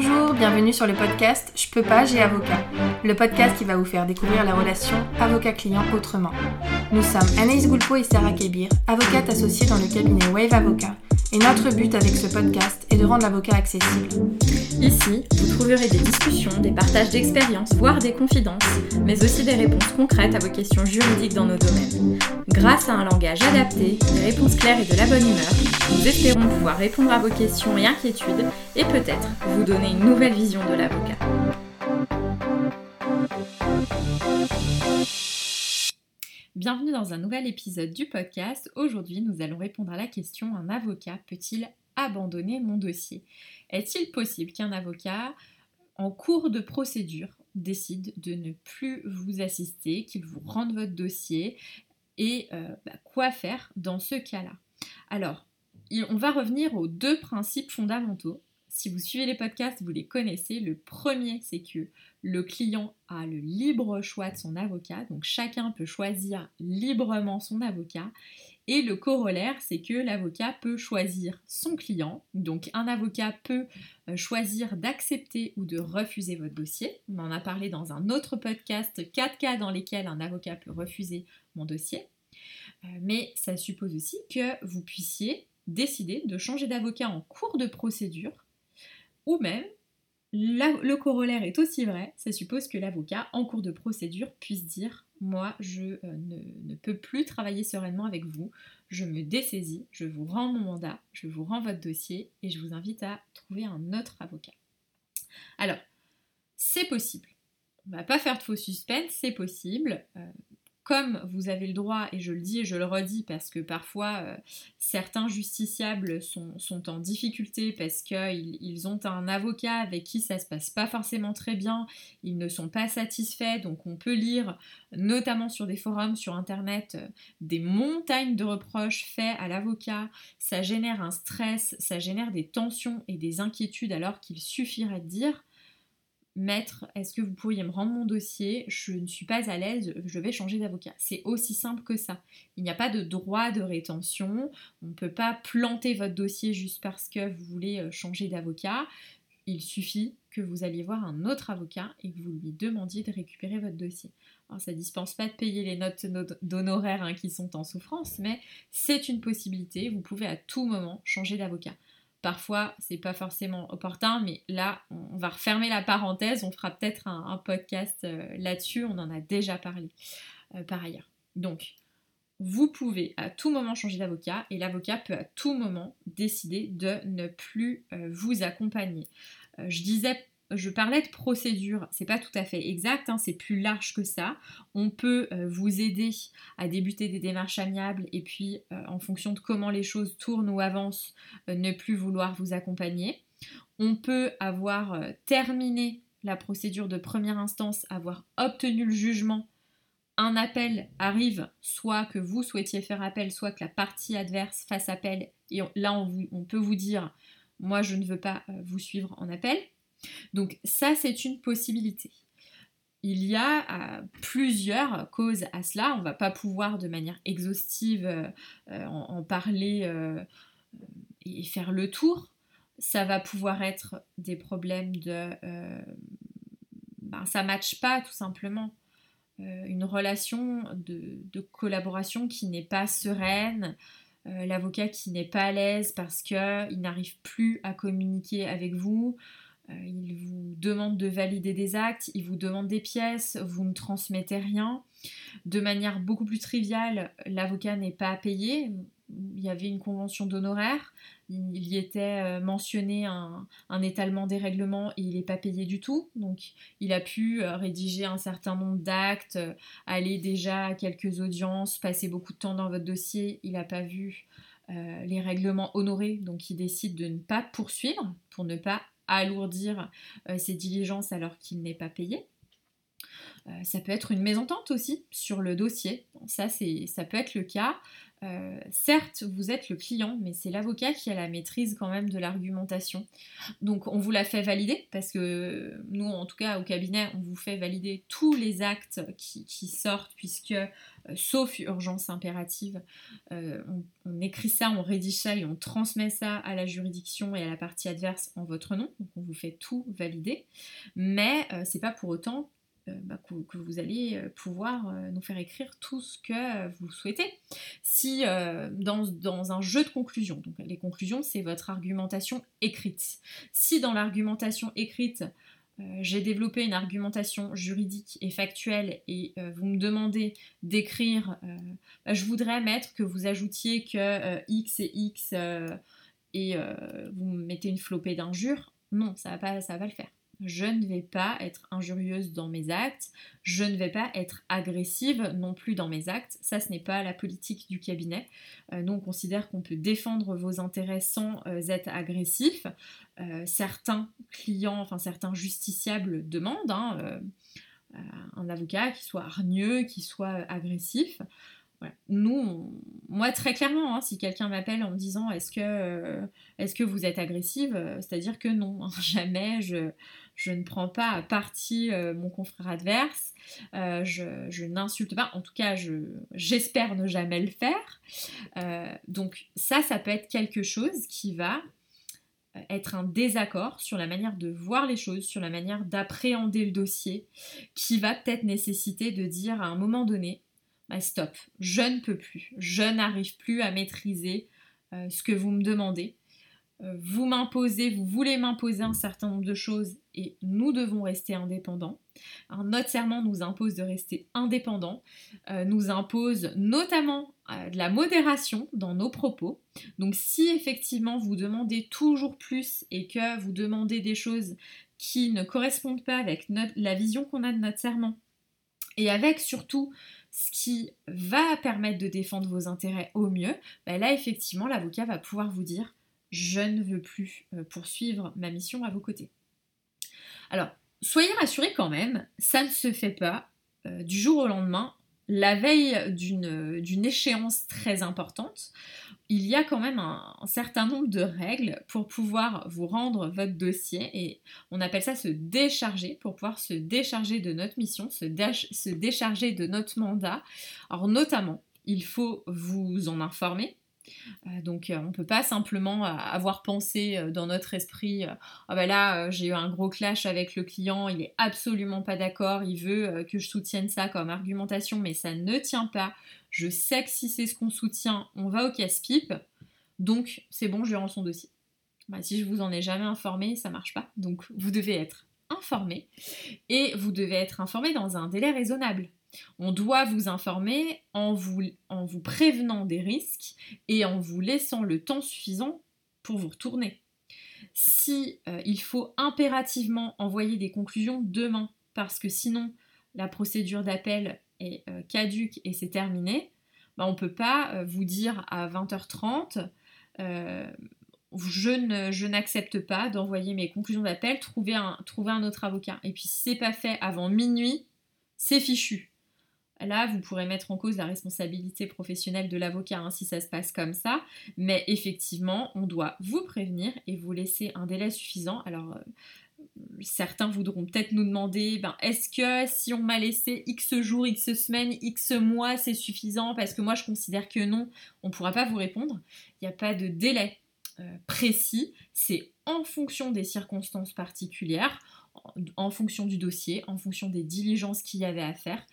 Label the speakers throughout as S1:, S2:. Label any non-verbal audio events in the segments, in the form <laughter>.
S1: Bonjour, bienvenue sur le podcast Je peux pas, j'ai avocat. Le podcast qui va vous faire découvrir la relation avocat-client autrement. Nous sommes Anaïs Goulpo et Sarah Kébir, avocates associées dans le cabinet Wave Avocat. Et notre but avec ce podcast est de rendre l'avocat accessible.
S2: Ici, vous trouverez des discussions, des partages d'expériences, voire des confidences, mais aussi des réponses concrètes à vos questions juridiques dans nos domaines. Grâce à un langage adapté, des réponses claires et de la bonne humeur, nous espérons pouvoir répondre à vos questions et inquiétudes et peut-être vous donner une nouvelle vision de l'avocat. Bienvenue dans un nouvel épisode du podcast. Aujourd'hui, nous allons répondre à la question un avocat peut-il abandonner mon dossier? Est-il possible qu'un avocat, en cours de procédure, décide de ne plus vous assister, qu'il vous rende votre dossier? Et euh, bah, quoi faire dans ce cas-là? Alors, on va revenir aux deux principes fondamentaux. Si vous suivez les podcasts, vous les connaissez. Le premier, c'est que le client a le libre choix de son avocat, donc chacun peut choisir librement son avocat. Et le corollaire, c'est que l'avocat peut choisir son client. Donc un avocat peut euh, choisir d'accepter ou de refuser votre dossier. On en a parlé dans un autre podcast, 4 cas dans lesquels un avocat peut refuser mon dossier. Euh, mais ça suppose aussi que vous puissiez décider de changer d'avocat en cours de procédure ou même le corollaire est aussi vrai, ça suppose que l'avocat, en cours de procédure, puisse dire Moi, je euh, ne, peux plus travailler sereinement avec vous, je me dessaisis, je vous rends mon mandat, je vous rends votre dossier et je vous invite à trouver un autre avocat. Alors, c'est possible. On va pas faire de faux suspense, c'est possible. Euh, comme vous avez le droit, et je le dis et je le redis parce que parfois euh, certains justiciables sont, en difficulté parce qu'ils ils ont un avocat avec qui ça se passe pas forcément très bien, ils ne sont pas satisfaits, donc on peut lire notamment sur des forums sur internet euh, des montagnes de reproches faits à l'avocat, ça génère un stress, ça génère des tensions et des inquiétudes alors qu'il suffirait de dire Maître, est-ce que vous pourriez me rendre mon dossier? Je ne suis pas à l'aise, je vais changer d'avocat. C'est aussi simple que ça. Il n'y a pas de droit de rétention. On ne peut pas planter votre dossier juste parce que vous voulez euh, changer d'avocat. Il suffit que vous alliez voir un autre avocat et que vous lui demandiez de récupérer votre dossier. Alors ça ne dispense pas de payer les notes d'honoraires hein, qui sont en souffrance, mais c'est une possibilité. Vous pouvez à tout moment changer d'avocat. Parfois, c'est pas forcément opportun, mais là, on va refermer la parenthèse. On fera peut-être un, podcast euh, là-dessus. On en a déjà parlé euh, par ailleurs. Donc, vous pouvez à tout moment changer d'avocat et l'avocat peut à tout moment décider de ne plus euh, vous accompagner. je disais je parlais de procédure, c'est pas tout à fait exact, hein, c'est plus large que ça. On peut euh, vous aider à débuter des démarches amiables et puis, euh, en fonction de comment les choses tournent ou avancent, euh, ne plus vouloir vous accompagner. On peut avoir terminé la procédure de première instance, avoir obtenu le jugement. Un appel arrive, soit que vous souhaitiez faire appel, soit que la partie adverse fasse appel. Et là, on peut vous dire, moi, je ne veux pas vous suivre en appel. Donc ça, c'est une possibilité. Il y a euh, plusieurs causes à cela. On ne va pas pouvoir de manière exhaustive euh, euh, en, parler et faire le tour. Ça va pouvoir être des problèmes de... Ben, ça ne matche pas tout simplement. une relation de, de collaboration qui n'est pas sereine, l'avocat qui n'est pas à l'aise parce qu'il n'arrive plus à communiquer avec vous, il vous demande de valider des actes, il vous demande des pièces, vous ne transmettez rien. De manière beaucoup plus triviale, l'avocat n'est pas payé. Il y avait une convention d'honoraires, il y était euh, mentionné un, étalement des règlements et il n'est pas payé du tout. Donc il a pu euh, rédiger un certain nombre d'actes, aller déjà à quelques audiences, passer beaucoup de temps dans votre dossier. Il n'a pas vu les règlements honorés, donc il décide de ne pas poursuivre pour ne pas alourdir euh, ses diligences alors qu'il n'est pas payé. Ça peut être une mésentente aussi sur le dossier. Ça, ça peut être le cas. Euh, certes, vous êtes le client, mais c'est l'avocat qui a la maîtrise quand même de l'argumentation. Donc on vous la fait valider, parce que nous, en tout cas au cabinet, on vous fait valider tous les actes qui, sortent, puisque, euh, sauf urgence impérative, euh, on, écrit ça, on rédige ça et on transmet ça à la juridiction et à la partie adverse en votre nom. Donc on vous fait tout valider. Mais c'est pas pour autant euh, bah, que, vous allez euh, pouvoir euh, nous faire écrire tout ce que vous souhaitez. Si dans, un jeu de conclusion, donc les conclusions, c'est votre argumentation écrite. Si dans l'argumentation écrite, j'ai développé une argumentation juridique et factuelle et vous me demandez d'écrire, bah, je voudrais mettre que vous ajoutiez que X et X et vous mettez une flopée d'injures. Non, ça ça va pas le faire je ne vais pas être injurieuse dans mes actes, je ne vais pas être agressive non plus dans mes actes. Ça, ce n'est pas la politique du cabinet. Euh, nous, on considère qu'on peut défendre vos intérêts sans euh, être agressif. Euh, certains clients, enfin certains justiciables demandent hein, un avocat qui soit hargneux, qui soit agressif. Nous, moi très clairement, hein, si quelqu'un m'appelle en me disant est-ce que, est que vous êtes agressive, c'est-à-dire que non, hein, <laughs> jamais je, je ne prends pas à partie euh, mon confrère adverse, euh, je, n'insulte pas, en tout cas j'espère ne jamais le faire. Euh, donc ça, ça peut être quelque chose qui va être un désaccord sur la manière de voir les choses, sur la manière d'appréhender le dossier, qui va peut-être nécessiter de dire à un moment donné, bah, stop, je ne peux plus, je n'arrive plus à maîtriser ce que vous me demandez. Euh, vous m'imposez, vous voulez m'imposer un certain nombre de choses et nous devons rester indépendants. notre serment nous impose de rester indépendants, euh, nous impose notamment euh, de la modération dans nos propos. Donc si effectivement vous demandez toujours plus et que vous demandez des choses qui ne correspondent pas avec la vision qu'on a de notre serment et avec surtout ce qui va permettre de défendre vos intérêts au mieux, ben là effectivement l'avocat va pouvoir vous dire je ne veux plus euh, poursuivre ma mission à vos côtés. Alors, soyez rassurés quand même, ça ne se fait pas euh, du jour au lendemain, la veille d'une échéance très importante. Il y a quand même un, certain nombre de règles pour pouvoir vous rendre votre dossier et on appelle ça se décharger, pour pouvoir se décharger de notre mission, se, se décharger de notre mandat. Alors notamment, il faut vous en informer, donc euh, on ne peut pas simplement euh, avoir pensé dans notre esprit ah ben là j'ai eu un gros clash avec le client, il est absolument pas d'accord, il veut que je soutienne ça comme argumentation mais ça ne tient pas. Je sais que si c'est ce qu'on soutient, on va au casse-pipe. Donc c'est bon, je lui rends son dossier. Bah, si je vous en ai jamais informé, ça marche pas. Donc vous devez être informé et vous devez être informé dans un délai raisonnable. On doit vous informer en vous, en vous prévenant des risques et en vous laissant le temps suffisant pour vous retourner. Si euh, il faut impérativement envoyer des conclusions demain, parce que sinon la procédure d'appel est euh, caduque et c'est terminé, bah, on ne peut pas euh, vous dire à 20h30 je, n'accepte pas d'envoyer mes conclusions d'appel, trouver un, un autre avocat. Et puis si c'est pas fait avant minuit, c'est fichu. Là, vous pourrez mettre en cause la responsabilité professionnelle de l'avocat hein, si ça se passe comme ça, mais effectivement, on doit vous prévenir et vous laisser un délai suffisant. Alors, euh, certains voudront peut-être nous demander, ben, est-ce que si on m'a laissé X jours, X semaines, X mois, c'est suffisant? Parce que moi, je considère que non, on ne pourra pas vous répondre. Il n'y a pas de délai euh, précis, c'est en fonction des circonstances particulières, en fonction du dossier, en fonction des diligences qu'il y avait à faire.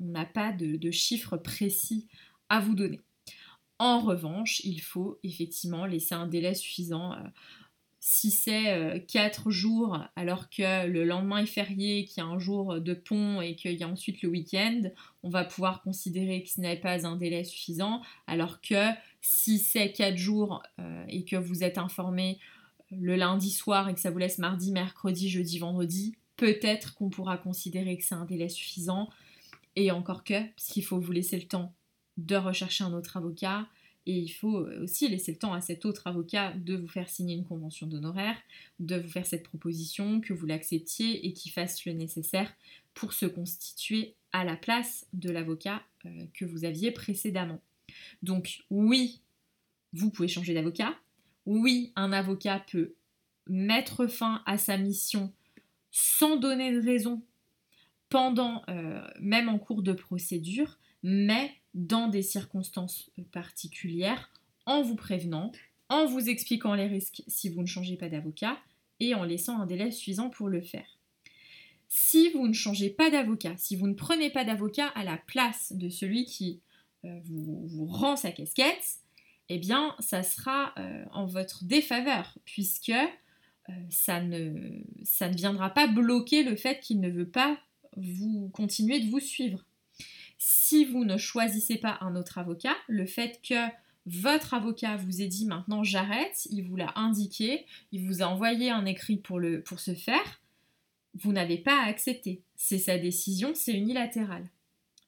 S2: On n'a pas de, chiffres précis à vous donner. En revanche, il faut effectivement laisser un délai suffisant. Euh, si c'est 4 euh, jours alors que le lendemain est férié, qu'il y a un jour de pont et qu'il y a ensuite le week-end, on va pouvoir considérer que ce n'est pas un délai suffisant. Alors que si c'est 4 jours euh, et que vous êtes informé le lundi soir et que ça vous laisse mardi, mercredi, jeudi, vendredi, peut-être qu'on pourra considérer que c'est un délai suffisant. Et encore que, parce qu'il faut vous laisser le temps de rechercher un autre avocat, Et il faut aussi laisser le temps à cet autre avocat de vous faire signer une convention d'honoraires, de vous faire cette proposition, que vous l'acceptiez et qu'il fasse le nécessaire pour se constituer à la place de l'avocat euh, que vous aviez précédemment. Donc oui, vous pouvez changer d'avocat. Oui, un avocat peut mettre fin à sa mission sans donner de raison pendant, euh, même en cours de procédure, mais dans des circonstances particulières, en vous prévenant, en vous expliquant les risques si vous ne changez pas d'avocat et en laissant un délai suffisant pour le faire. Si vous ne changez pas d'avocat, si vous ne prenez pas d'avocat à la place de celui qui euh, vous, rend sa casquette, eh bien, ça sera euh, en votre défaveur, puisque euh, ça, ne, ça ne viendra pas bloquer le fait qu'il ne veut pas vous continuer de vous suivre. Si vous ne choisissez pas un autre avocat, le fait que votre avocat vous ait dit maintenant j'arrête, il vous l'a indiqué, il vous a envoyé un écrit pour, le, ce faire, vous n'avez pas à accepter. C'est sa décision, c'est unilatéral.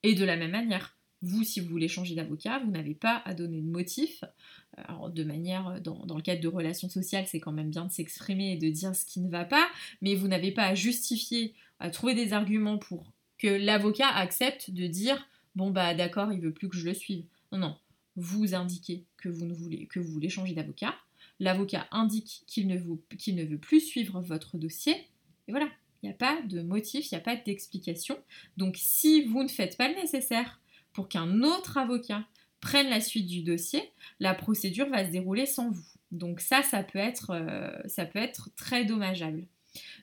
S2: Et de la même manière, vous, si vous voulez changer d'avocat, vous n'avez pas à donner de motif. De manière, dans le cadre de relations sociales, c'est quand même bien de s'exprimer et de dire ce qui ne va pas, mais vous n'avez pas à justifier, à trouver des arguments pour que l'avocat accepte de dire bon bah d'accord, il veut plus que je le suive. Non, non. Vous indiquez que vous, ne voulez, que vous voulez changer d'avocat. L'avocat indique qu'il ne, ne veut plus suivre votre dossier. Et voilà, il n'y a pas de motif, il n'y a pas d'explication. Donc si vous ne faites pas le nécessaire pour qu'un autre avocat prenne la suite du dossier, la procédure va se dérouler sans vous. Donc ça, ça peut être, euh, ça peut être très dommageable.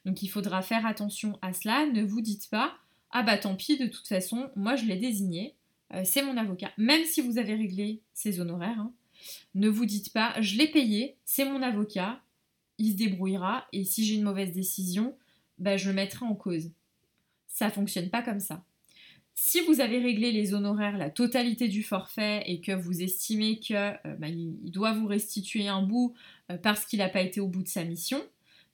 S2: Donc il faudra faire attention à cela. Ne vous dites pas, ah bah tant pis, de toute façon, moi je l'ai désigné, euh, c'est mon avocat. Même si vous avez réglé ses honoraires, hein, ne vous dites pas, je l'ai payé, c'est mon avocat, il se débrouillera, et si j'ai une mauvaise décision, bah, je le mettrai en cause. Ça fonctionne pas comme ça. Si vous avez réglé les honoraires, la totalité du forfait, et que vous estimez qu'il euh, bah, doit vous restituer un bout euh, parce qu'il n'a pas été au bout de sa mission,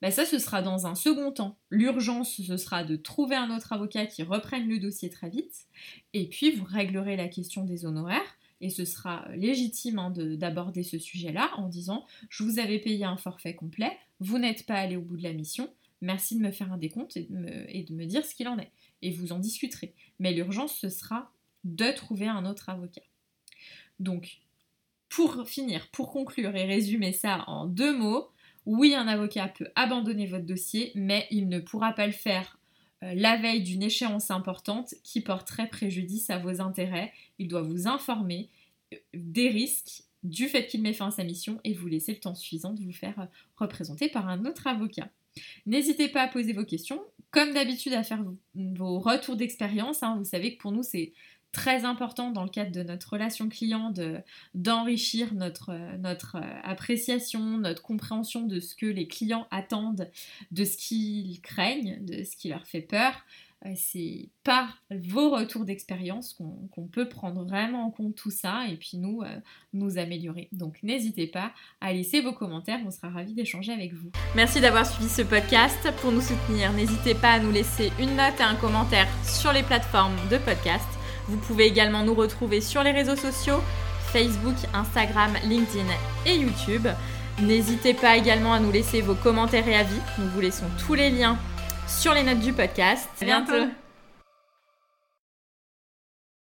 S2: bah, ça ce sera dans un second temps. L'urgence, ce sera de trouver un autre avocat qui reprenne le dossier très vite, et puis vous réglerez la question des honoraires, et ce sera légitime hein, d'aborder ce sujet-là en disant je vous avais payé un forfait complet, vous n'êtes pas allé au bout de la mission, merci de me faire un décompte et de me dire ce qu'il en est et vous en discuterez. Mais l'urgence, ce sera de trouver un autre avocat. Donc, pour finir, pour conclure et résumer ça en deux mots, oui, un avocat peut abandonner votre dossier, mais il ne pourra pas le faire euh, la veille d'une échéance importante qui porterait préjudice à vos intérêts. Il doit vous informer euh, des risques du fait qu'il met fin à sa mission et vous laisser le temps suffisant de vous faire euh, représenter par un autre avocat. N'hésitez pas à poser vos questions, comme d'habitude à faire vos retours d'expérience. Hein. Vous savez que pour nous c'est très important dans le cadre de notre relation client d'enrichir notre, notre appréciation, notre compréhension de ce que les clients attendent, de ce qu'ils craignent, de ce qui leur fait peur. Euh, c'est par vos retours d'expérience qu'on peut prendre vraiment en compte tout ça et puis nous, euh, nous améliorer. Donc n'hésitez pas à laisser vos commentaires, on sera ravis d'échanger avec vous.
S1: Merci d'avoir suivi ce podcast. Pour nous soutenir, n'hésitez pas à nous laisser une note et un commentaire sur les plateformes de podcast. Vous pouvez également nous retrouver sur les réseaux sociaux, Facebook, Instagram, LinkedIn et YouTube. N'hésitez pas également à nous laisser vos commentaires et avis. Nous vous laissons tous les liens sur les notes du podcast.
S2: À bientôt.